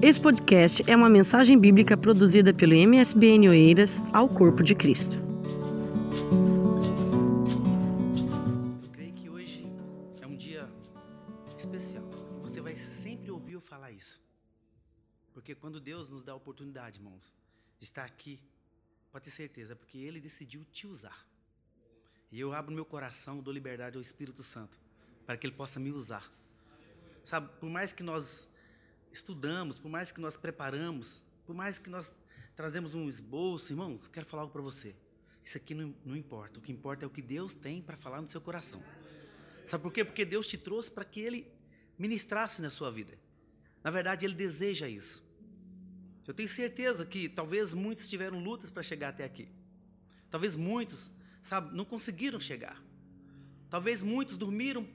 Esse podcast é uma mensagem bíblica produzida pelo MSBN Oeiras ao Corpo de Cristo. Eu creio que hoje é um dia especial. Você vai sempre ouvir eu falar isso. Porque quando Deus nos dá a oportunidade, irmãos, de estar aqui, pode ter certeza, porque Ele decidiu te usar. E eu abro meu coração, dou liberdade ao Espírito Santo, para que Ele possa me usar. Sabe, por mais que nós estudamos, por mais que nós preparamos, por mais que nós trazemos um esboço, irmãos, quero falar algo para você. Isso aqui não, não importa. O que importa é o que Deus tem para falar no seu coração. Sabe por quê? Porque Deus te trouxe para que Ele ministrasse na sua vida. Na verdade, Ele deseja isso. Eu tenho certeza que talvez muitos tiveram lutas para chegar até aqui. Talvez muitos, sabe, não conseguiram chegar. Talvez muitos dormiram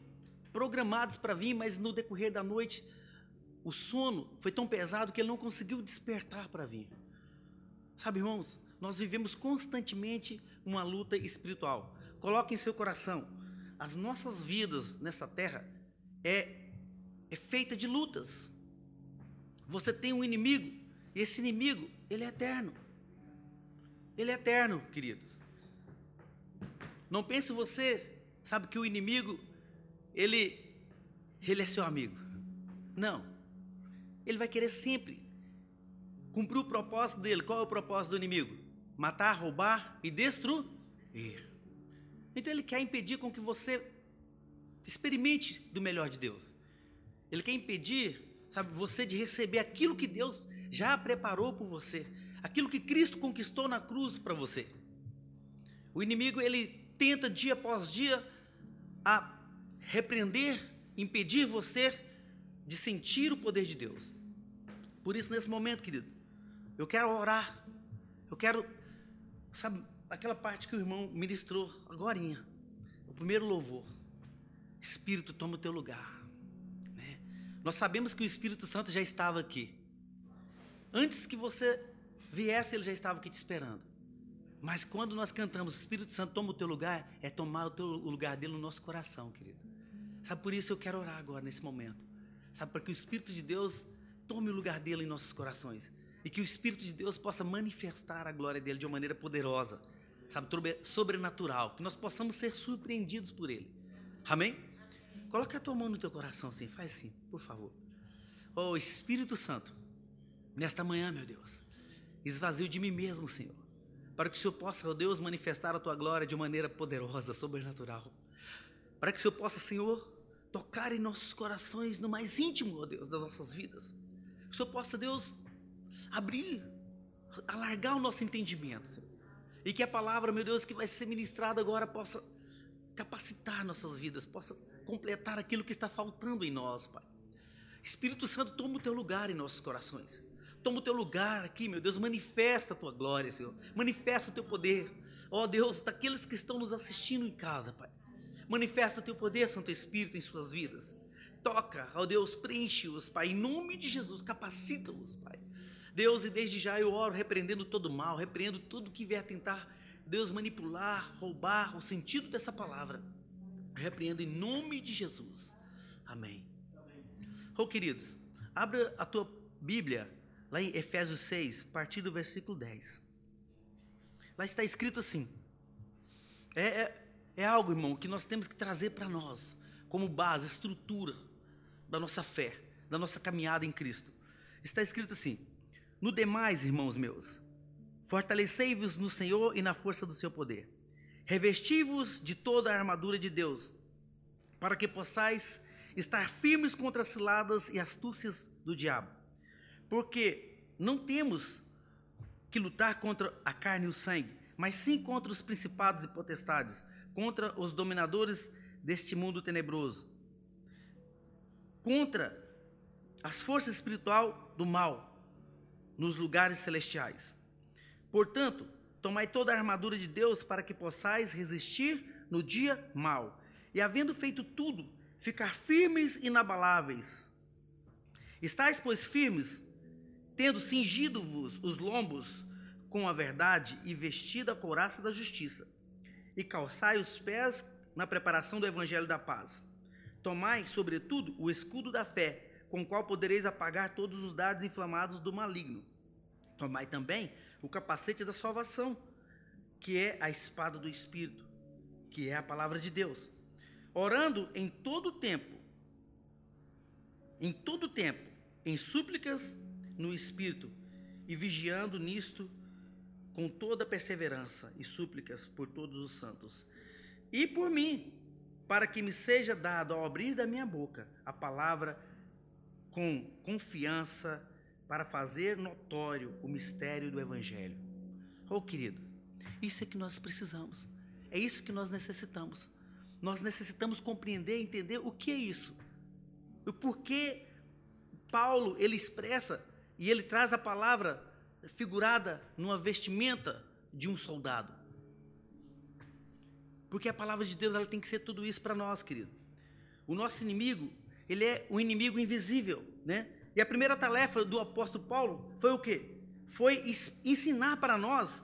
programados para vir, mas no decorrer da noite o sono foi tão pesado que ele não conseguiu despertar para vir. Sabe, irmãos, nós vivemos constantemente uma luta espiritual. Coloque em seu coração, as nossas vidas nessa terra é é feita de lutas. Você tem um inimigo, e esse inimigo, ele é eterno. Ele é eterno, queridos. Não pense você, sabe que o inimigo, ele ele é seu amigo. Não. Ele vai querer sempre cumprir o propósito dele. Qual é o propósito do inimigo? Matar, roubar e destruir. Então ele quer impedir com que você experimente do melhor de Deus. Ele quer impedir, sabe, você de receber aquilo que Deus já preparou por você, aquilo que Cristo conquistou na cruz para você. O inimigo ele tenta dia após dia a repreender, impedir você de sentir o poder de Deus. Por isso, nesse momento, querido, eu quero orar. Eu quero, sabe, aquela parte que o irmão ministrou agora, o primeiro louvor. Espírito, toma o teu lugar. Né? Nós sabemos que o Espírito Santo já estava aqui. Antes que você viesse, ele já estava aqui te esperando. Mas quando nós cantamos, Espírito Santo toma o teu lugar, é tomar o, teu, o lugar dele no nosso coração, querido. Sabe, por isso eu quero orar agora, nesse momento. Sabe, para que o Espírito de Deus tome o lugar dele em nossos corações. E que o Espírito de Deus possa manifestar a glória dele de uma maneira poderosa, sabe, sobrenatural. Que nós possamos ser surpreendidos por ele. Amém? Coloca a tua mão no teu coração assim, faz assim, por favor. Oh Espírito Santo, nesta manhã, meu Deus, esvazio de mim mesmo, Senhor, para que o Senhor possa, oh Deus, manifestar a tua glória de maneira poderosa, sobrenatural. Para que o Senhor possa, Senhor, tocar em nossos corações no mais íntimo, ó Deus, das nossas vidas. Que o Senhor possa, Deus, abrir, alargar o nosso entendimento, Senhor. E que a palavra, meu Deus, que vai ser ministrada agora possa capacitar nossas vidas, possa completar aquilo que está faltando em nós, Pai. Espírito Santo, toma o teu lugar em nossos corações. Toma o teu lugar aqui, meu Deus, manifesta a tua glória, Senhor. Manifesta o teu poder. Ó Deus, daqueles que estão nos assistindo em casa, Pai. Manifesta o teu poder, Santo Espírito, em suas vidas. Toca, ó Deus, preenche-os, Pai, em nome de Jesus, capacita-os, Pai. Deus, e desde já eu oro repreendendo todo mal, repreendo tudo que vier tentar, Deus, manipular, roubar o sentido dessa palavra. Repreendo em nome de Jesus. Amém. Oh, queridos, abra a tua Bíblia lá em Efésios 6, a partir do versículo 10. Lá está escrito assim: é, é é algo, irmão, que nós temos que trazer para nós, como base, estrutura da nossa fé, da nossa caminhada em Cristo. Está escrito assim: No demais, irmãos meus, fortalecei-vos no Senhor e na força do seu poder. Revesti-vos de toda a armadura de Deus, para que possais estar firmes contra as ciladas e astúcias do diabo. Porque não temos que lutar contra a carne e o sangue, mas sim contra os principados e potestades contra os dominadores deste mundo tenebroso, contra as forças espiritual do mal nos lugares celestiais. Portanto, tomai toda a armadura de Deus para que possais resistir no dia mal, e havendo feito tudo, ficar firmes e inabaláveis. Estais, pois, firmes, tendo cingido-vos os lombos com a verdade e vestido a couraça da justiça e calçai os pés na preparação do evangelho da paz. Tomai, sobretudo, o escudo da fé, com o qual podereis apagar todos os dardos inflamados do maligno. Tomai também o capacete da salvação, que é a espada do Espírito, que é a palavra de Deus. Orando em todo tempo, em todo tempo, em súplicas no Espírito, e vigiando nisto com toda perseverança e súplicas por todos os santos. E por mim, para que me seja dado ao abrir da minha boca a palavra com confiança para fazer notório o mistério do Evangelho. Oh, querido, isso é que nós precisamos. É isso que nós necessitamos. Nós necessitamos compreender e entender o que é isso. O porquê Paulo ele expressa e ele traz a palavra figurada numa vestimenta de um soldado. Porque a palavra de Deus ela tem que ser tudo isso para nós, querido. O nosso inimigo, ele é o inimigo invisível, né? E a primeira tarefa do apóstolo Paulo foi o quê? Foi ensinar para nós,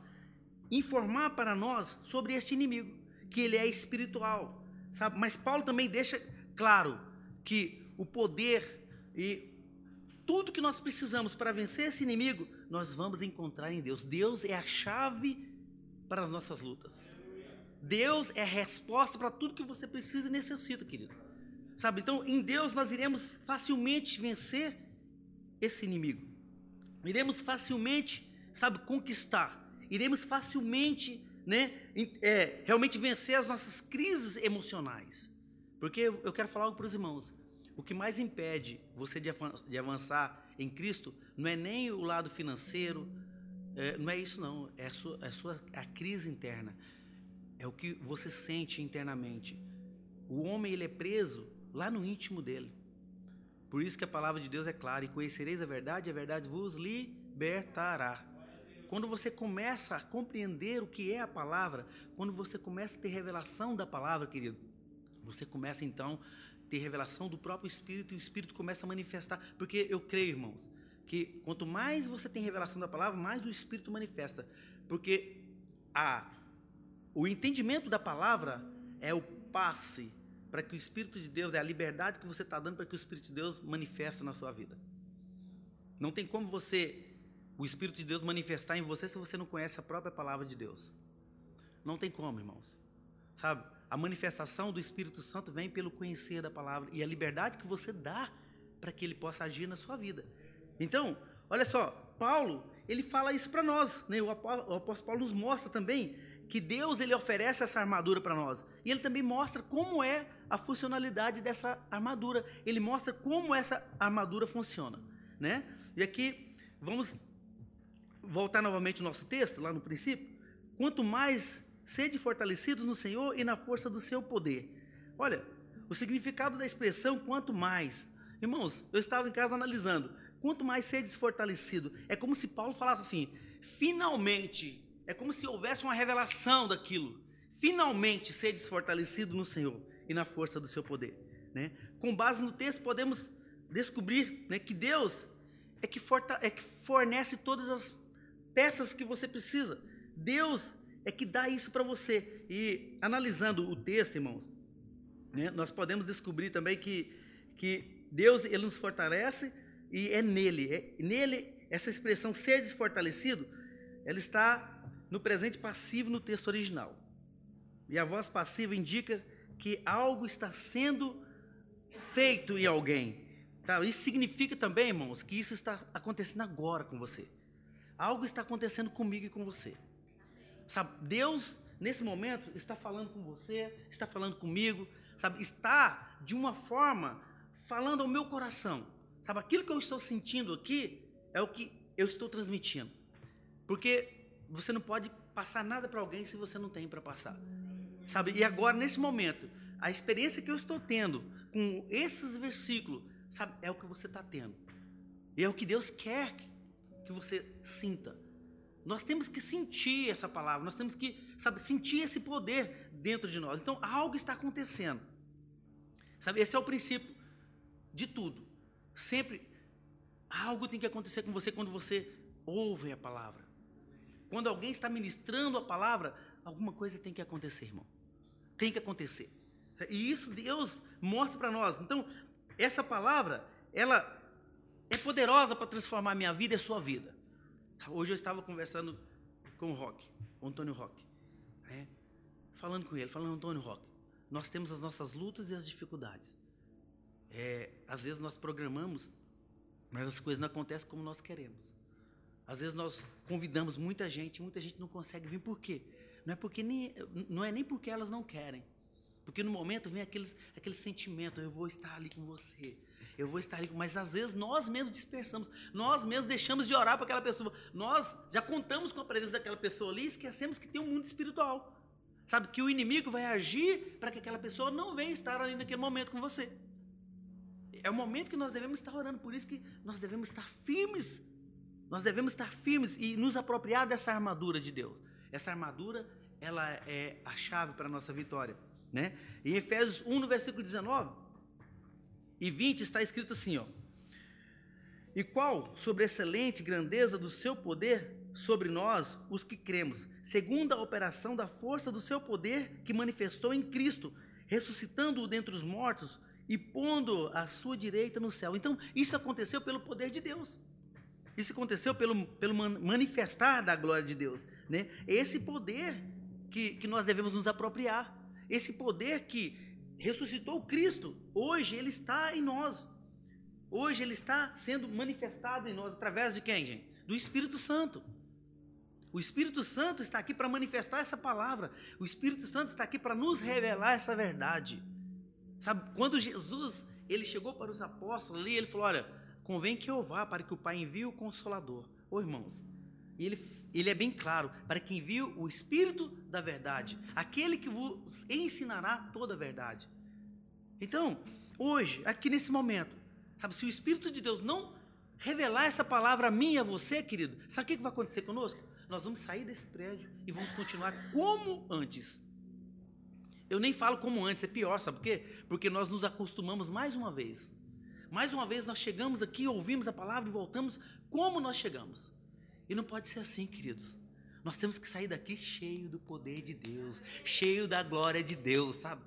informar para nós sobre este inimigo, que ele é espiritual, sabe? Mas Paulo também deixa claro que o poder e tudo que nós precisamos para vencer esse inimigo, nós vamos encontrar em Deus. Deus é a chave para as nossas lutas. Deus é a resposta para tudo que você precisa e necessita, querido. Sabe? Então, em Deus nós iremos facilmente vencer esse inimigo. Iremos facilmente, sabe, conquistar. Iremos facilmente, né, é, realmente vencer as nossas crises emocionais. Porque eu quero falar algo para os irmãos. O que mais impede você de avançar em Cristo não é nem o lado financeiro, é, não é isso não, é a sua, é a sua a crise interna, é o que você sente internamente. O homem ele é preso lá no íntimo dele. Por isso que a palavra de Deus é clara: e conhecereis a verdade, a verdade vos libertará. Quando você começa a compreender o que é a palavra, quando você começa a ter revelação da palavra, querido, você começa então ter revelação do próprio Espírito e o Espírito começa a manifestar. Porque eu creio, irmãos, que quanto mais você tem revelação da palavra, mais o Espírito manifesta. Porque a, o entendimento da palavra é o passe para que o Espírito de Deus, é a liberdade que você está dando para que o Espírito de Deus manifeste na sua vida. Não tem como você, o Espírito de Deus manifestar em você se você não conhece a própria palavra de Deus. Não tem como, irmãos. Sabe? A manifestação do Espírito Santo vem pelo conhecer da palavra e a liberdade que você dá para que ele possa agir na sua vida. Então, olha só, Paulo, ele fala isso para nós, né? O apóstolo Paulo nos mostra também que Deus ele oferece essa armadura para nós. E ele também mostra como é a funcionalidade dessa armadura. Ele mostra como essa armadura funciona, né? E aqui vamos voltar novamente ao nosso texto, lá no princípio. Quanto mais sede fortalecidos no Senhor e na força do seu poder. Olha, o significado da expressão quanto mais. Irmãos, eu estava em casa analisando. Quanto mais sedes fortalecido, é como se Paulo falasse assim: finalmente é como se houvesse uma revelação daquilo. Finalmente ser desfortalecido no Senhor e na força do seu poder. Né? Com base no texto, podemos descobrir né, que Deus é que, é que fornece todas as peças que você precisa. Deus é que dá isso para você. E analisando o texto, irmãos, né, nós podemos descobrir também que, que Deus ele nos fortalece e é nele. É, nele, essa expressão ser desfortalecido, ela está no presente passivo no texto original. E a voz passiva indica que algo está sendo feito em alguém. Tá? Isso significa também, irmãos, que isso está acontecendo agora com você. Algo está acontecendo comigo e com você. Sabe, Deus, nesse momento, está falando com você, está falando comigo, sabe, está de uma forma falando ao meu coração. Sabe, aquilo que eu estou sentindo aqui é o que eu estou transmitindo. Porque você não pode passar nada para alguém se você não tem para passar. Sabe? E agora, nesse momento, a experiência que eu estou tendo com esses versículos, sabe, é o que você está tendo. E é o que Deus quer que você sinta. Nós temos que sentir essa palavra, nós temos que, sabe, sentir esse poder dentro de nós. Então, algo está acontecendo. Sabe, esse é o princípio de tudo. Sempre algo tem que acontecer com você quando você ouve a palavra. Quando alguém está ministrando a palavra, alguma coisa tem que acontecer, irmão. Tem que acontecer. E isso Deus mostra para nós. Então, essa palavra, ela poderosa para transformar minha vida e a sua vida. Hoje eu estava conversando com o Rock, o Antônio Rock, né? falando com ele, falando, Antônio Rock, nós temos as nossas lutas e as dificuldades. É, às vezes nós programamos, mas as coisas não acontecem como nós queremos. Às vezes nós convidamos muita gente, muita gente não consegue vir. Por quê? Não é, porque nem, não é nem porque elas não querem. Porque no momento vem aquele, aquele sentimento, eu vou estar ali com você. Eu vou estar ali, mas às vezes nós mesmos dispersamos, nós mesmos deixamos de orar para aquela pessoa. Nós já contamos com a presença daquela pessoa ali e esquecemos que tem um mundo espiritual. Sabe que o inimigo vai agir para que aquela pessoa não venha estar ali naquele momento com você. É o momento que nós devemos estar orando, por isso que nós devemos estar firmes. Nós devemos estar firmes e nos apropriar dessa armadura de Deus. Essa armadura, ela é a chave para a nossa vitória. Né? Em Efésios 1, no versículo 19 e 20, está escrito assim: ó, E qual sobre a excelente grandeza do seu poder sobre nós, os que cremos, segundo a operação da força do seu poder que manifestou em Cristo, ressuscitando-o dentre os mortos e pondo a sua direita no céu. Então, isso aconteceu pelo poder de Deus. Isso aconteceu pelo, pelo manifestar da glória de Deus. Né? Esse poder que, que nós devemos nos apropriar. Esse poder que ressuscitou Cristo, hoje ele está em nós. Hoje ele está sendo manifestado em nós através de quem, gente? Do Espírito Santo. O Espírito Santo está aqui para manifestar essa palavra. O Espírito Santo está aqui para nos revelar essa verdade. Sabe, quando Jesus ele chegou para os apóstolos ali, ele falou: Olha, convém que eu vá para que o Pai envie o Consolador. Ô irmãos, e ele, ele é bem claro, para que envie o Espírito da verdade, aquele que vos ensinará toda a verdade. Então, hoje, aqui nesse momento, sabe, se o Espírito de Deus não revelar essa palavra a mim e a você, querido, sabe o que vai acontecer conosco? Nós vamos sair desse prédio e vamos continuar como antes. Eu nem falo como antes, é pior, sabe por quê? Porque nós nos acostumamos mais uma vez. Mais uma vez nós chegamos aqui, ouvimos a palavra e voltamos como nós chegamos. E não pode ser assim, queridos. Nós temos que sair daqui cheio do poder de Deus, cheio da glória de Deus, sabe?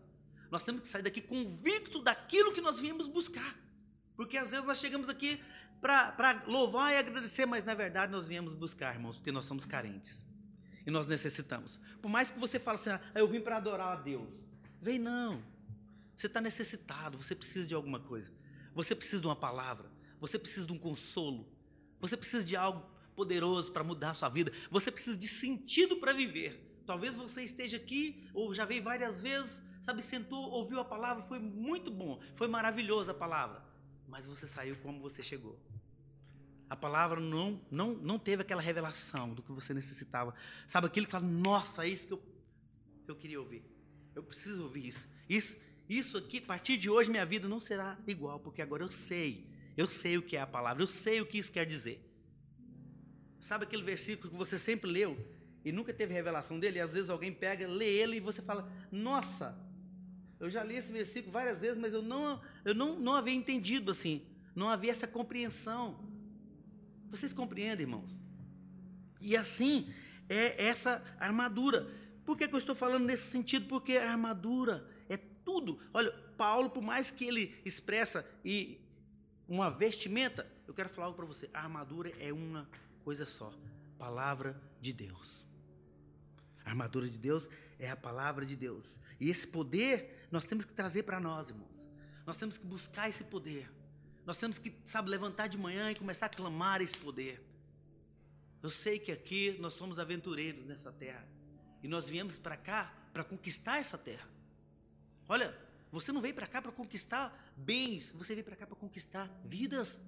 Nós temos que sair daqui convicto daquilo que nós viemos buscar. Porque às vezes nós chegamos aqui para louvar e agradecer, mas na verdade nós viemos buscar, irmãos, porque nós somos carentes. E nós necessitamos. Por mais que você fale assim, ah, eu vim para adorar a Deus. Vem não. Você está necessitado, você precisa de alguma coisa. Você precisa de uma palavra. Você precisa de um consolo. Você precisa de algo poderoso para mudar a sua vida. Você precisa de sentido para viver. Talvez você esteja aqui, ou já veio várias vezes, sabe, sentou, ouviu a palavra, foi muito bom, foi maravilhosa a palavra, mas você saiu como você chegou. A palavra não, não, não teve aquela revelação do que você necessitava. Sabe aquilo que fala, nossa, é isso que eu, que eu queria ouvir. Eu preciso ouvir isso. Isso, isso aqui, a partir de hoje, minha vida não será igual, porque agora eu sei. Eu sei o que é a palavra, eu sei o que isso quer dizer. Sabe aquele versículo que você sempre leu e nunca teve revelação dele? E às vezes alguém pega, lê ele e você fala: Nossa, eu já li esse versículo várias vezes, mas eu não, eu não, não havia entendido assim, não havia essa compreensão. Vocês compreendem, irmãos? E assim é essa armadura. Por que, que eu estou falando nesse sentido? Porque a armadura é tudo. Olha, Paulo, por mais que ele expressa e uma vestimenta, eu quero falar algo para você. A armadura é uma coisa só: palavra de Deus. A armadura de Deus é a palavra de Deus. E esse poder nós temos que trazer para nós, irmãos. Nós temos que buscar esse poder. Nós temos que, sabe, levantar de manhã e começar a clamar esse poder. Eu sei que aqui nós somos aventureiros nessa terra. E nós viemos para cá para conquistar essa terra. Olha, você não veio para cá para conquistar bens, você veio para cá para conquistar vidas.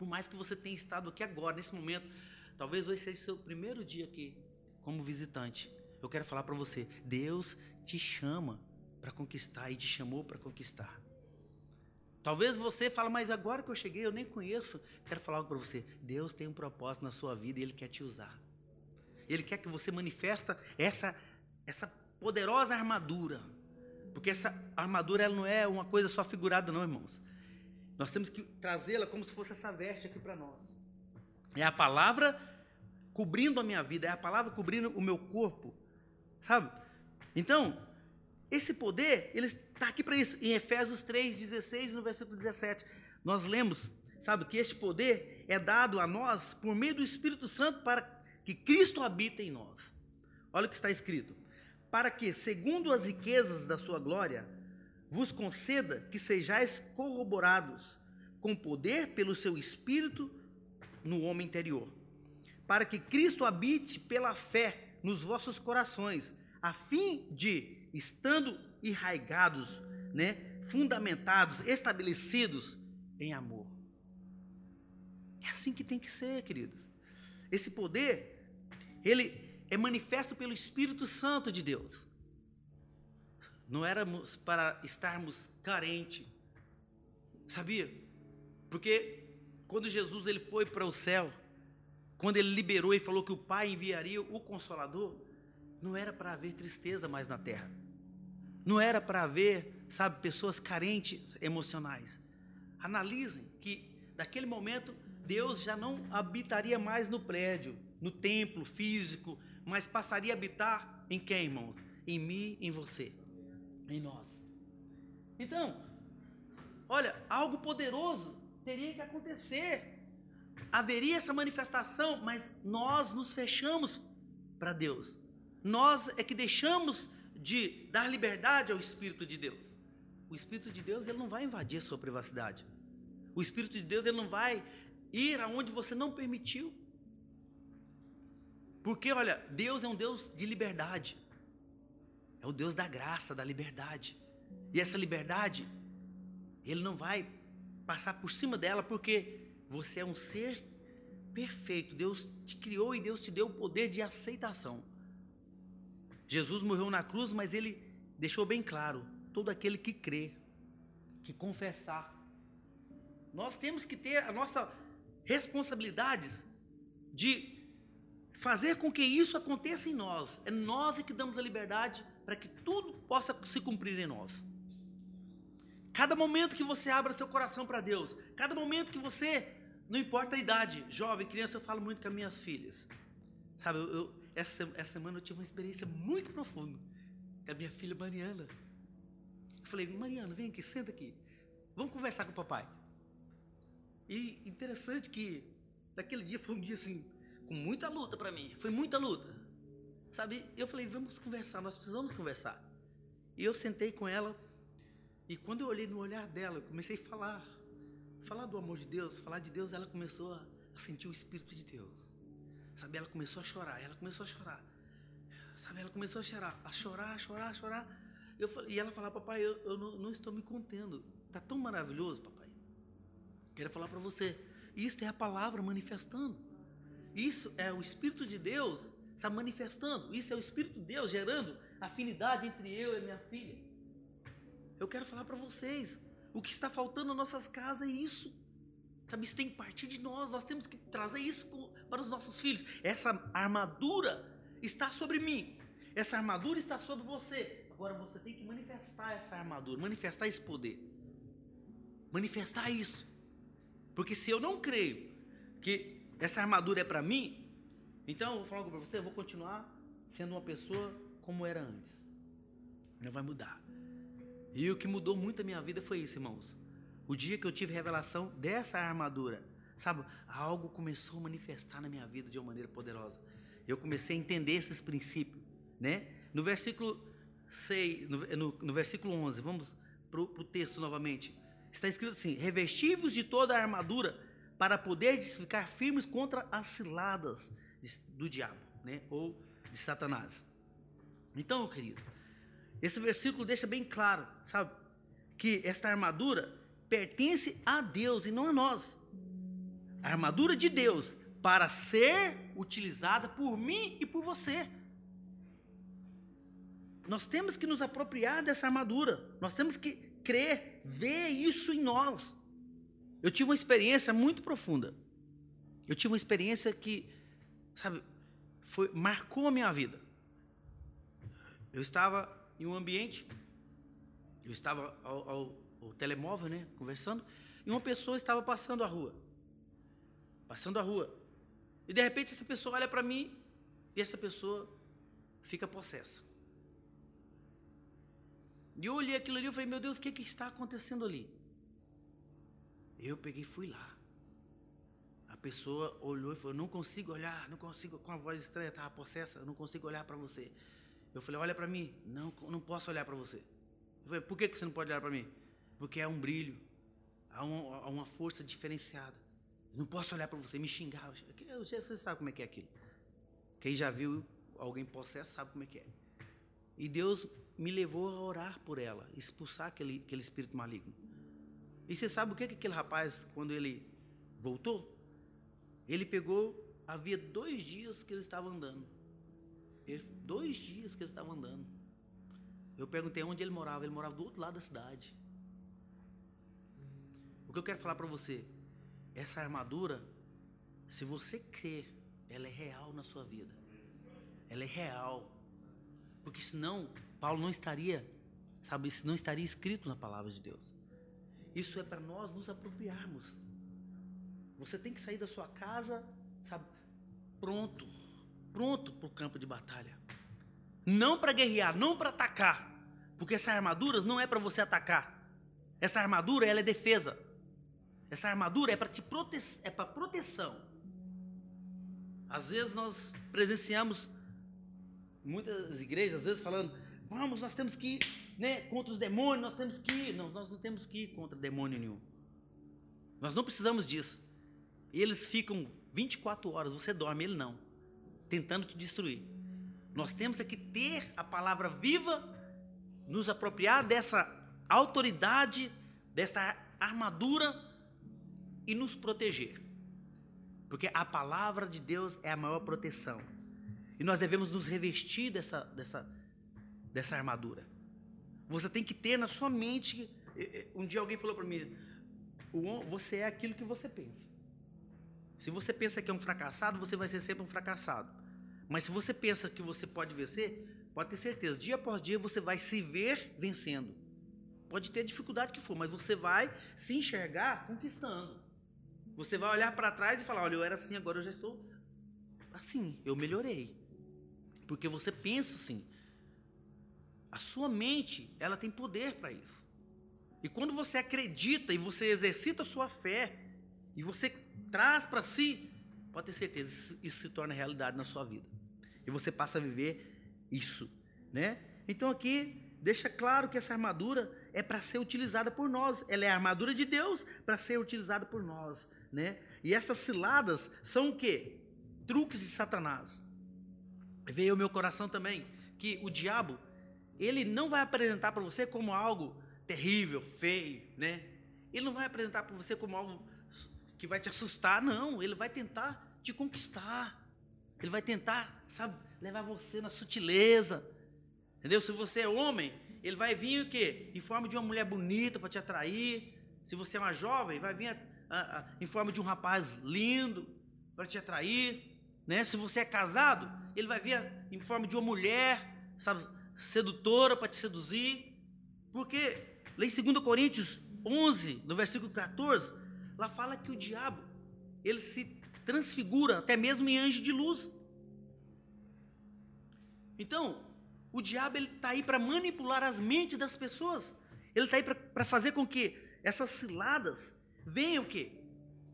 Por mais que você tenha estado aqui agora, nesse momento, talvez hoje seja seu primeiro dia aqui como visitante. Eu quero falar para você, Deus te chama para conquistar e te chamou para conquistar. Talvez você fale, mas agora que eu cheguei, eu nem conheço. Quero falar algo para você. Deus tem um propósito na sua vida e Ele quer te usar. Ele quer que você manifesta essa, essa poderosa armadura. Porque essa armadura ela não é uma coisa só figurada, não, irmãos. Nós temos que trazê-la como se fosse essa veste aqui para nós. É a palavra cobrindo a minha vida, é a palavra cobrindo o meu corpo. Sabe? Então, esse poder, ele está aqui para isso. Em Efésios 3, 16, no versículo 17, nós lemos, sabe, que este poder é dado a nós por meio do Espírito Santo para que Cristo habite em nós. Olha o que está escrito: para que, segundo as riquezas da sua glória, vos conceda que sejais corroborados com poder pelo seu Espírito no homem interior, para que Cristo habite pela fé nos vossos corações, a fim de, estando enraigados, né, fundamentados, estabelecidos em amor. É assim que tem que ser, queridos. Esse poder, ele é manifesto pelo Espírito Santo de Deus. Não éramos para estarmos carentes. Sabia? Porque quando Jesus ele foi para o céu, quando ele liberou e falou que o Pai enviaria o Consolador, não era para haver tristeza mais na terra. Não era para haver, sabe, pessoas carentes emocionais. Analisem que daquele momento Deus já não habitaria mais no prédio, no templo físico, mas passaria a habitar em quem, irmãos? Em mim, em você, em nós. Então, olha, algo poderoso teria que acontecer. Haveria essa manifestação, mas nós nos fechamos para Deus. Nós é que deixamos de dar liberdade ao Espírito de Deus. O Espírito de Deus ele não vai invadir a sua privacidade. O Espírito de Deus ele não vai ir aonde você não permitiu. Porque, olha, Deus é um Deus de liberdade. É o Deus da graça, da liberdade. E essa liberdade, Ele não vai passar por cima dela, porque você é um ser perfeito. Deus te criou e Deus te deu o poder de aceitação. Jesus morreu na cruz, mas Ele deixou bem claro: todo aquele que crê, que confessar. Nós temos que ter a nossa responsabilidades de fazer com que isso aconteça em nós. É nós que damos a liberdade para que tudo possa se cumprir em nós. Cada momento que você abra seu coração para Deus, cada momento que você, não importa a idade, jovem, criança, eu falo muito com as minhas filhas. Sabe, eu, eu essa, essa semana eu tive uma experiência muito profunda com a minha filha Mariana. Eu falei, Mariana, vem aqui, senta aqui. Vamos conversar com o papai. E interessante que naquele dia foi um dia assim, com muita luta para mim. Foi muita luta. Sabe? Eu falei, vamos conversar, nós precisamos conversar. E eu sentei com ela. E quando eu olhei no olhar dela, eu comecei a falar. Falar do amor de Deus, falar de Deus, ela começou a, sentir o Espírito de Deus. Sabe? Ela começou a chorar. Ela começou a chorar. Sabe? Ela começou a chorar, a chorar, a chorar, a chorar. Eu, e ela falava, papai, eu, eu não, não, estou me contendo. Está tão maravilhoso, papai. Quero falar para você. Isso é a palavra manifestando. Isso é o Espírito de Deus está manifestando. Isso é o Espírito de Deus gerando afinidade entre eu e minha filha. Eu quero falar para vocês, o que está faltando nas nossas casas é isso. Sabe, isso tem que partir de nós. Nós temos que trazer isso para os nossos filhos. Essa armadura está sobre mim. Essa armadura está sobre você. Agora você tem que manifestar essa armadura, manifestar esse poder. Manifestar isso. Porque se eu não creio que essa armadura é para mim, então eu vou falar algo para você, eu vou continuar sendo uma pessoa como era antes. Não vai mudar. E o que mudou muito a minha vida foi isso, irmãos. O dia que eu tive revelação dessa armadura, sabe, algo começou a manifestar na minha vida de uma maneira poderosa. Eu comecei a entender esses princípios, né? No versículo 6, no, no, no versículo 11, vamos para o texto novamente. Está escrito assim: Revestivos de toda a armadura para poder ficar firmes contra as ciladas do diabo, né? ou de Satanás. Então, querido, esse versículo deixa bem claro, sabe, que esta armadura pertence a Deus e não a nós. A armadura de Deus para ser utilizada por mim e por você. Nós temos que nos apropriar dessa armadura. Nós temos que crer, ver isso em nós. Eu tive uma experiência muito profunda. Eu tive uma experiência que, sabe, foi, marcou a minha vida. Eu estava em um ambiente, eu estava ao, ao, ao telemóvel, né, conversando, e uma pessoa estava passando a rua. Passando a rua. E de repente essa pessoa olha para mim e essa pessoa fica possessa. E eu olhei aquilo ali e falei, meu Deus, o que, que está acontecendo ali? Eu peguei e fui lá. Pessoa olhou e falou, não consigo olhar, não consigo, com a voz estranha, estava possessa, não consigo olhar para você. Eu falei, olha para mim. Não, não posso olhar para você. Eu falei, por que, que você não pode olhar para mim? Porque é um brilho, há, um, uma força diferenciada. Não posso olhar para você, me xingar. Eu, você sabe como é que é aquilo. Quem já viu alguém possesso sabe como é que é. E Deus me levou a orar por ela, expulsar aquele, aquele espírito maligno. E você sabe o que, que aquele rapaz, quando ele voltou? Ele pegou, havia dois dias que ele estava andando. Ele, dois dias que ele estava andando. Eu perguntei onde ele morava. Ele morava do outro lado da cidade. O que eu quero falar para você? Essa armadura, se você crer, ela é real na sua vida. Ela é real. Porque senão, Paulo não estaria, sabe, não estaria escrito na palavra de Deus. Isso é para nós nos apropriarmos. Você tem que sair da sua casa, sabe, pronto, pronto para o campo de batalha. Não para guerrear, não para atacar, porque essa armadura não é para você atacar. Essa armadura ela é defesa. Essa armadura é para te prote é para proteção. Às vezes nós presenciamos muitas igrejas, às vezes falando, vamos, nós temos que ir né, contra os demônios, nós temos que ir. Não, nós não temos que ir contra demônio nenhum. Nós não precisamos disso. Eles ficam 24 horas, você dorme, ele não, tentando te destruir. Nós temos é que ter a palavra viva, nos apropriar dessa autoridade, dessa armadura e nos proteger. Porque a palavra de Deus é a maior proteção. E nós devemos nos revestir dessa, dessa, dessa armadura. Você tem que ter na sua mente. Um dia alguém falou para mim: você é aquilo que você pensa. Se você pensa que é um fracassado, você vai ser sempre um fracassado. Mas se você pensa que você pode vencer, pode ter certeza, dia após dia você vai se ver vencendo. Pode ter dificuldade que for, mas você vai se enxergar conquistando. Você vai olhar para trás e falar: olha, eu era assim, agora eu já estou assim, eu melhorei. Porque você pensa assim. A sua mente, ela tem poder para isso. E quando você acredita e você exercita a sua fé, e você traz para si, pode ter certeza, isso, isso se torna realidade na sua vida. E você passa a viver isso, né? Então aqui deixa claro que essa armadura é para ser utilizada por nós. Ela é a armadura de Deus para ser utilizada por nós, né? E essas ciladas são o quê? Truques de Satanás veio ao meu coração também que o diabo, ele não vai apresentar para você como algo terrível, feio, né? Ele não vai apresentar para você como algo que vai te assustar, não. Ele vai tentar te conquistar. Ele vai tentar, sabe, levar você na sutileza. Entendeu? Se você é homem, ele vai vir o quê? Em forma de uma mulher bonita para te atrair. Se você é uma jovem, vai vir a, a, a, em forma de um rapaz lindo para te atrair. Né? Se você é casado, ele vai vir em forma de uma mulher, sabe, sedutora para te seduzir. Porque lá em 2 Coríntios 11, no versículo 14, lá fala que o diabo, ele se transfigura até mesmo em anjo de luz. Então, o diabo ele está aí para manipular as mentes das pessoas. Ele está aí para fazer com que essas ciladas venham o quê?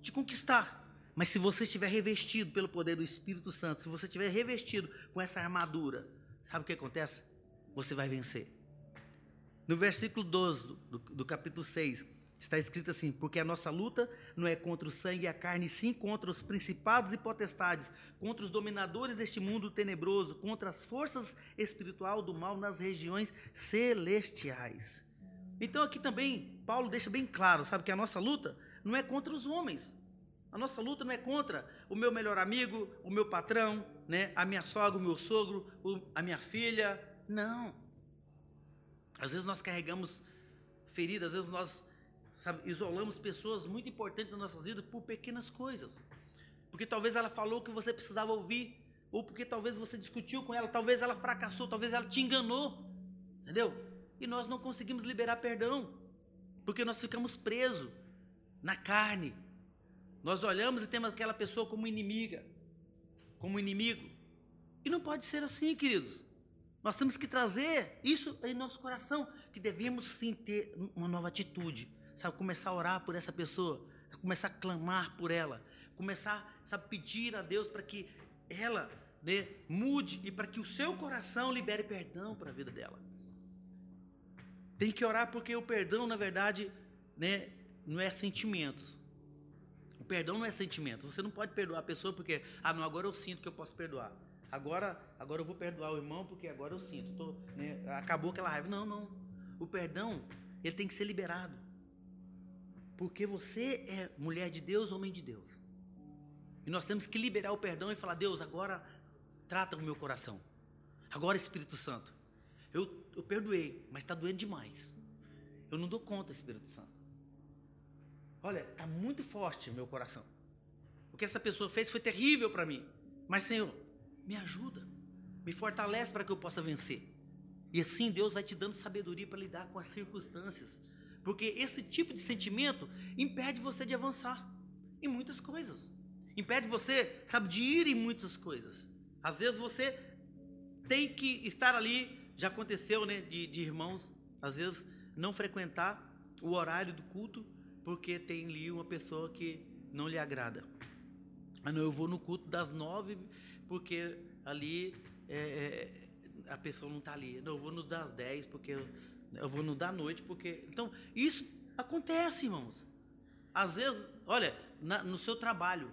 Te conquistar. Mas se você estiver revestido pelo poder do Espírito Santo, se você estiver revestido com essa armadura, sabe o que acontece? Você vai vencer. No versículo 12 do, do, capítulo 6, está escrito assim: Porque a nossa luta não é contra o sangue e a carne, sim contra os principados e potestades, contra os dominadores deste mundo tenebroso, contra as forças espiritual do mal nas regiões celestiais. Então aqui também Paulo deixa bem claro, sabe que a nossa luta não é contra os homens, a nossa luta não é contra o meu melhor amigo, o meu patrão, né? a minha sogra, o meu sogro, a minha filha. Não. Às vezes nós carregamos feridas, às vezes nós sabe, isolamos pessoas muito importantes nas nossas vidas por pequenas coisas. Porque talvez ela falou que você precisava ouvir, ou porque talvez você discutiu com ela, talvez ela fracassou, talvez ela te enganou. Entendeu? E nós não conseguimos liberar perdão, porque nós ficamos presos na carne, nós olhamos e temos aquela pessoa como inimiga, como inimigo. E não pode ser assim, queridos. Nós temos que trazer isso em nosso coração, que devemos sim ter uma nova atitude, sabe? Começar a orar por essa pessoa, começar a clamar por ela, começar, sabe, pedir a Deus para que ela né, mude e para que o seu coração libere perdão para a vida dela. Tem que orar porque o perdão, na verdade, né, não é sentimentos. O perdão não é sentimento. Você não pode perdoar a pessoa porque, ah, não, agora eu sinto que eu posso perdoar. Agora, agora eu vou perdoar o irmão porque agora eu sinto. Tô, né, acabou aquela raiva. Não, não. O perdão, ele tem que ser liberado. Porque você é mulher de Deus, homem de Deus. E nós temos que liberar o perdão e falar: Deus, agora trata o meu coração. Agora, Espírito Santo, eu, eu perdoei, mas está doendo demais. Eu não dou conta, Espírito Santo. Olha, está muito forte meu coração. O que essa pessoa fez foi terrível para mim. Mas, Senhor, me ajuda, me fortalece para que eu possa vencer. E assim Deus vai te dando sabedoria para lidar com as circunstâncias. Porque esse tipo de sentimento impede você de avançar em muitas coisas. Impede você, sabe, de ir em muitas coisas. Às vezes você tem que estar ali, já aconteceu, né, de, de irmãos, às vezes não frequentar o horário do culto porque tem ali uma pessoa que não lhe agrada. Ah, não, eu vou no culto das nove porque ali é, é, a pessoa não está ali. Não, eu vou no das dez porque eu, vou no da noite porque. Então, isso acontece, irmãos. Às vezes, olha, na, no seu trabalho,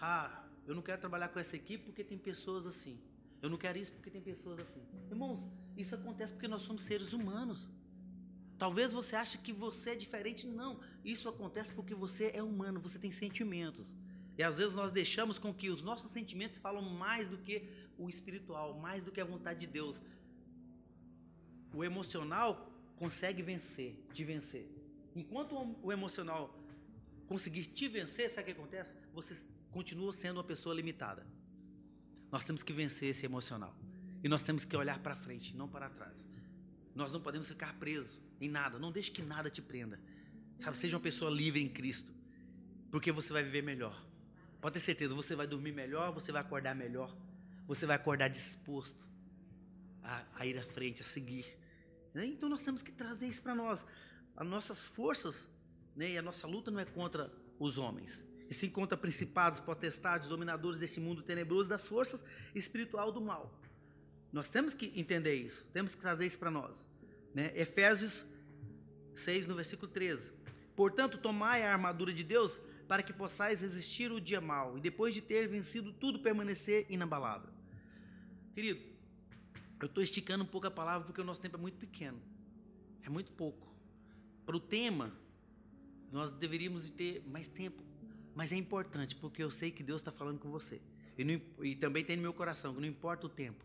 ah, eu não quero trabalhar com essa equipe porque tem pessoas assim. Eu não quero isso porque tem pessoas assim. Irmãos, isso acontece porque nós somos seres humanos. Talvez você ache que você é diferente. Não. Isso acontece porque você é humano, você tem sentimentos. E às vezes nós deixamos com que os nossos sentimentos falam mais do que o espiritual, mais do que a vontade de Deus. O emocional consegue vencer, te vencer. Enquanto o emocional conseguir te vencer, sabe o que acontece? Você continua sendo uma pessoa limitada. Nós temos que vencer esse emocional. E nós temos que olhar para frente, não para trás. Nós não podemos ficar presos em nada. Não deixe que nada te prenda. Sabe, seja uma pessoa livre em Cristo. Porque você vai viver melhor. Pode ter certeza, você vai dormir melhor, você vai acordar melhor. Você vai acordar disposto a, a ir à frente, a seguir. Né? Então nós temos que trazer isso para nós. As nossas forças né, e a nossa luta não é contra os homens. E sim contra principados, potestades, dominadores deste mundo tenebroso, das forças espiritual do mal. Nós temos que entender isso, temos que trazer isso para nós. Né? Efésios 6, no versículo 13. Portanto, tomai a armadura de Deus para que possais resistir o dia mau e depois de ter vencido tudo permanecer inabalável. Querido, eu estou esticando um pouco a palavra porque o nosso tempo é muito pequeno. É muito pouco. Para o tema, nós deveríamos ter mais tempo. Mas é importante porque eu sei que Deus está falando com você. E, não, e também tem no meu coração que não importa o tempo.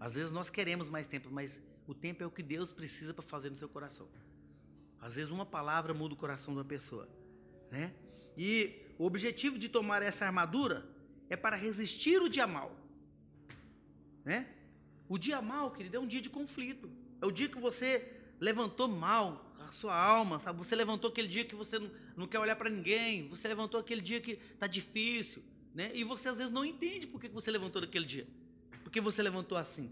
Às vezes nós queremos mais tempo, mas o tempo é o que Deus precisa para fazer no seu coração. Às vezes uma palavra muda o coração de uma pessoa, né? E o objetivo de tomar essa armadura é para resistir o dia mal, né? O dia mal, querido, é um dia de conflito. É o dia que você levantou mal a sua alma, sabe? Você levantou aquele dia que você não, quer olhar para ninguém. Você levantou aquele dia que está difícil, né? E você às vezes não entende por que você levantou naquele dia. Porque você levantou assim.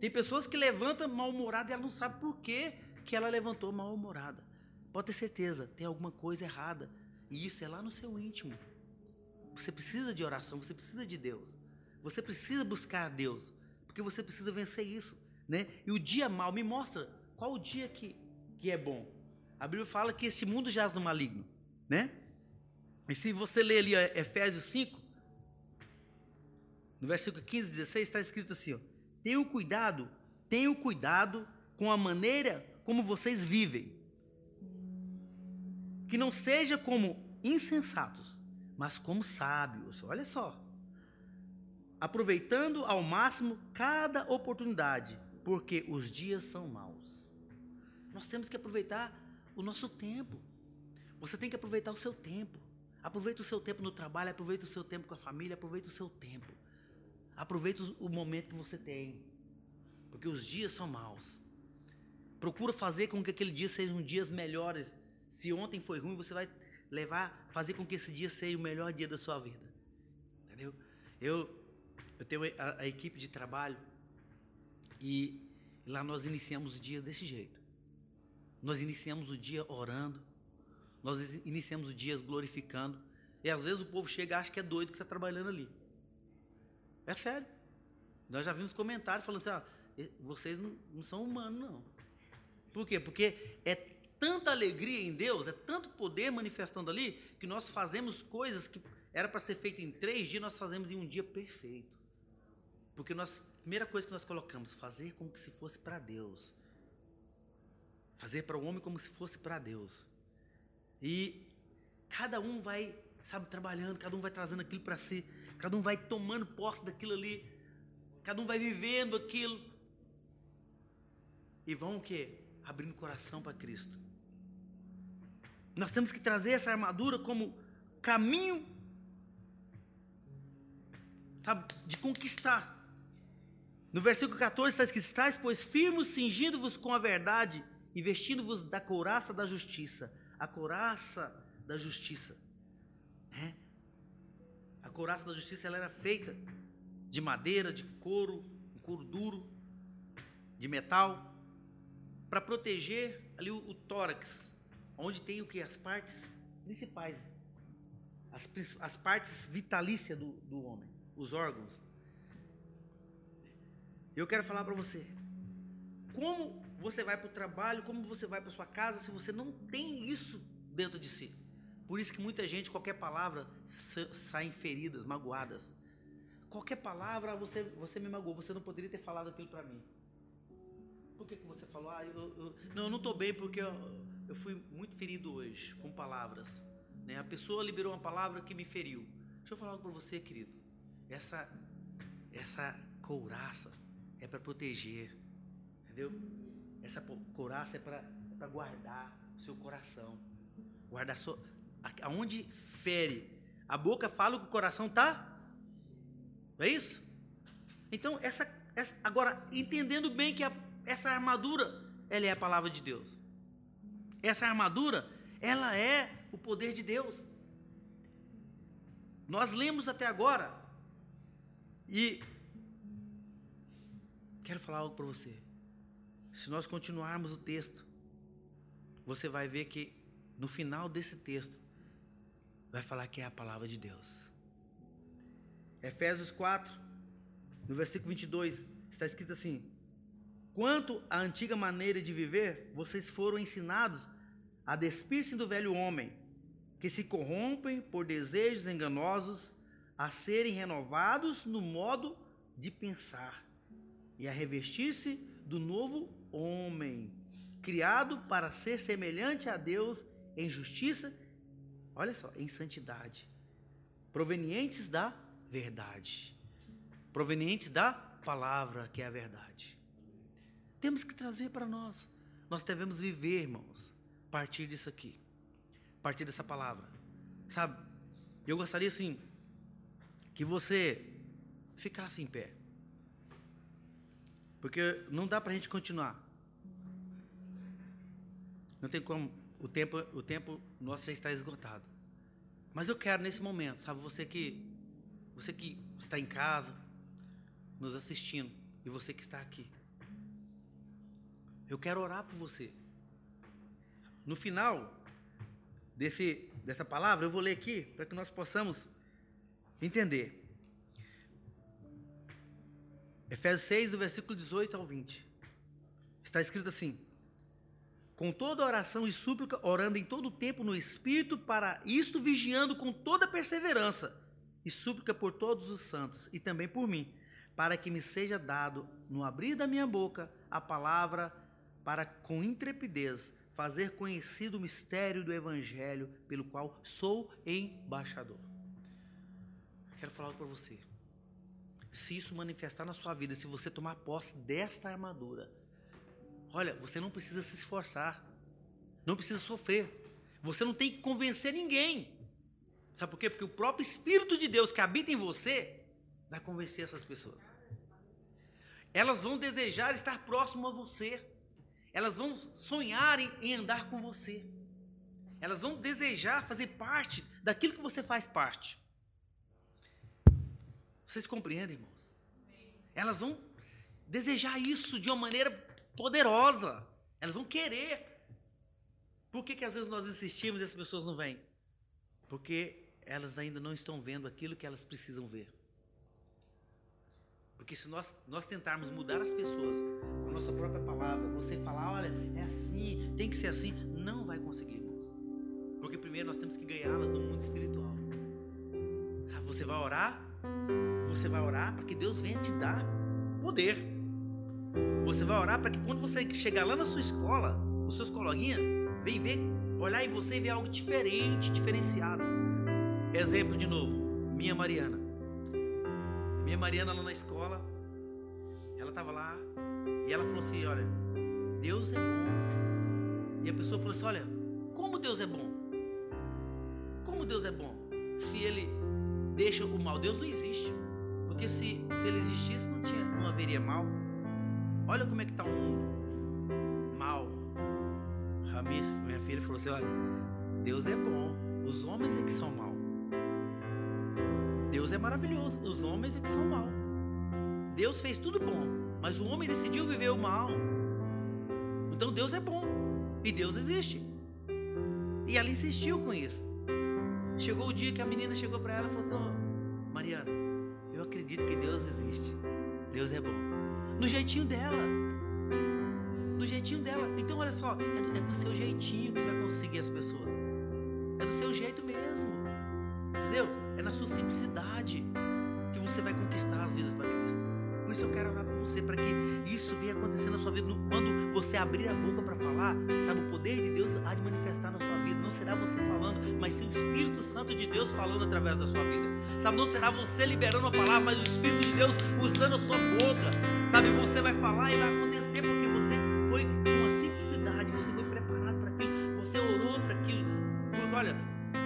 Tem pessoas que levantam mal-humorada e ela não sabe por que, que ela levantou mal-humorada. Pode ter certeza, tem alguma coisa errada. E isso é lá no seu íntimo. Você precisa de oração, você precisa de Deus. Você precisa buscar a Deus, porque você precisa vencer isso, né? E o dia mal me mostra qual o dia que, que é bom. A Bíblia fala que este mundo jaz no maligno, né? E se você ler ali Efésios 5, no versículo 15 e 16, está escrito assim: ó, Tenham cuidado, tenham cuidado com a maneira como vocês vivem. Que não seja como insensatos, mas como sábios. Olha só. Aproveitando ao máximo cada oportunidade, porque os dias são maus. Nós temos que aproveitar o nosso tempo. Você tem que aproveitar o seu tempo. Aproveita o seu tempo no trabalho, aproveita o seu tempo com a família, aproveita o seu tempo. Aproveita o momento que você tem, porque os dias são maus. Procura fazer com que aquele dia sejam dias melhores. Se ontem foi ruim, você vai levar, fazer com que esse dia seja o melhor dia da sua vida. Entendeu? Eu, eu tenho a, a equipe de trabalho e lá nós iniciamos o dia desse jeito. Nós iniciamos o dia orando. Nós iniciamos o dia glorificando. E às vezes o povo chega e acha que é doido que está trabalhando ali. É sério. Nós já vimos comentários falando assim: ah, vocês não, não são humanos, não. Por quê? Porque é tanta alegria em Deus, é tanto poder manifestando ali, que nós fazemos coisas que era para ser feito em três dias, nós fazemos em um dia perfeito. Porque nós, a primeira coisa que nós colocamos, fazer como se fosse para Deus. Fazer para o homem como se fosse para Deus. E cada um vai, sabe, trabalhando, cada um vai trazendo aquilo para si, cada um vai tomando posse daquilo ali, cada um vai vivendo aquilo. E vão o quê? Abrindo o coração para Cristo. Nós temos que trazer essa armadura como caminho, sabe, de conquistar. No versículo 14 está escrito: Estais, pois, firmes, cingindo-vos com a verdade e vestindo-vos da couraça da justiça. A couraça da justiça. É? A couraça da justiça ela era feita de madeira, de couro, um couro duro, de metal, para proteger ali o, o, tórax, onde tem o que? As partes principais, as, as partes vitalícias do, do homem, os órgãos. Eu quero falar para você, como você vai para o trabalho, como você vai para sua casa, se você não tem isso dentro de si. Por isso que muita gente, qualquer palavra, saem feridas, magoadas. Qualquer palavra, você, você me magoou, você não poderia ter falado aquilo para mim. Por que, que você falou? Ah, eu, eu, não, eu não estou bem porque eu, eu fui muito ferido hoje com palavras. Né? A pessoa liberou uma palavra que me feriu. Deixa eu falar algo para você, querido. Essa, essa couraça é para proteger, entendeu? Essa couraça é para guardar o seu coração. Guardar so, aonde fere. A boca fala o que o coração tá. Não é isso? Então, essa, essa agora, entendendo bem que a, essa armadura, ela é a palavra de Deus. Essa armadura, ela é o poder de Deus. Nós lemos até agora e quero falar algo para você. Se nós continuarmos o texto, você vai ver que no final desse texto vai falar que é a palavra de Deus. Efésios 4, no versículo 22, está escrito assim: Quanto à antiga maneira de viver, vocês foram ensinados a despir-se do velho homem, que se corrompem por desejos enganosos, a serem renovados no modo de pensar e a revestir-se do novo homem, criado para ser semelhante a Deus em justiça, olha só, em santidade, provenientes da verdade, provenientes da palavra que é a verdade. Temos que trazer para nós. Nós devemos viver, irmãos, a partir disso aqui, a partir dessa palavra. Sabe? Eu gostaria assim que você ficasse em pé. Porque não dá para a gente continuar. Não tem como. O tempo, o tempo nosso está esgotado. Mas eu quero nesse momento, sabe, você que você que está em casa, nos assistindo, e você que está aqui. Eu quero orar por você. No final desse, dessa palavra, eu vou ler aqui para que nós possamos entender. Efésios 6, do versículo 18 ao 20. Está escrito assim: Com toda oração e súplica, orando em todo o tempo no Espírito, para isto vigiando com toda perseverança e súplica por todos os santos e também por mim, para que me seja dado, no abrir da minha boca, a palavra para com intrepidez fazer conhecido o mistério do Evangelho, pelo qual sou embaixador. Quero falar para você se isso manifestar na sua vida, se você tomar posse desta armadura, olha, você não precisa se esforçar, não precisa sofrer, você não tem que convencer ninguém. Sabe por quê? Porque o próprio Espírito de Deus que habita em você vai convencer essas pessoas. Elas vão desejar estar próximo a você. Elas vão sonhar em, andar com você. Elas vão desejar fazer parte daquilo que você faz parte. Vocês compreendem, irmãos? Elas vão desejar isso de uma maneira poderosa. Elas vão querer. Por que, que às vezes nós insistimos e as pessoas não vêm? Porque elas ainda não estão vendo aquilo que elas precisam ver. Porque se nós, nós tentarmos mudar as pessoas com a nossa própria palavra, você falar, olha, é assim, tem que ser assim, não vai conseguir, irmãos. Porque primeiro nós temos que ganhá-las no mundo espiritual. Ah, você vai orar, você vai orar para que Deus venha te dar poder. Você vai orar para que quando você chegar lá na sua escola, os seus coleguinhas, vem ver, olhar em você e ver algo diferente, diferenciado. Exemplo de novo, minha Mariana. Minha Mariana lá na escola, ela estava lá e ela falou assim: Olha, Deus é bom. E a pessoa falou assim: Olha, como Deus é bom? Como Deus é bom? Se Ele deixa o mal, Deus não existe. Porque se, se Ele existisse, não, tinha, não haveria mal. Olha como é que está o mundo. Mal. A minha, minha filha falou assim: Olha, Deus é bom. Os homens é que são mal. Deus é maravilhoso, os homens é que são mal. Deus fez tudo bom, mas o homem decidiu viver o mal. Então Deus é bom e Deus existe. E ela insistiu com isso. Chegou o dia que a menina chegou para ela e falou assim: oh, Mariana, acredito que Deus existe. Deus é bom. No jeitinho dela. No jeitinho dela. Então, olha só, é do, é do seu jeitinho que você vai conseguir as pessoas. É do seu jeito mesmo. Entendeu? É na sua simplicidade que você vai conquistar as vidas para Cristo. Por isso eu quero orar por você para que isso venha acontecer na sua vida. Quando você abrir a boca para falar, sabe, o poder de Deus há de manifestar na sua vida. Não será você falando, mas sim o Espírito Santo de Deus falando através da sua vida. Sabe, não será você liberando a palavra, mas o Espírito de Deus usando a sua boca. Sabe, você vai falar e vai acontecer porque você foi uma simplicidade, você foi preparado para aquilo, você orou para aquilo. Porque olha,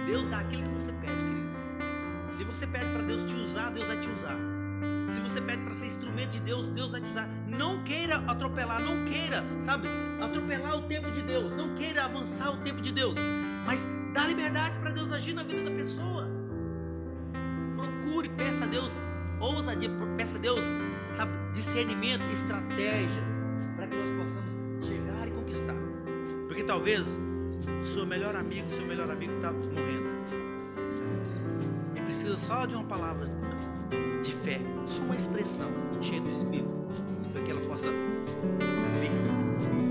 Deus dá aquilo que você pede, querido. Se você pede para Deus te usar, Deus vai te usar. Se você pede para ser instrumento de Deus, Deus vai te usar. Não queira atropelar, não queira, sabe, atropelar o tempo de Deus. Não queira avançar o tempo de Deus. Mas dá liberdade para Deus agir na vida da pessoa. Deus ousadia, peça a Deus, sabe, discernimento, estratégia, para que nós possamos chegar e conquistar. Porque talvez o seu melhor amigo, o seu melhor amigo está morrendo precisa só de uma palavra de fé, só uma expressão cheia do Espírito, para que ela possa vir.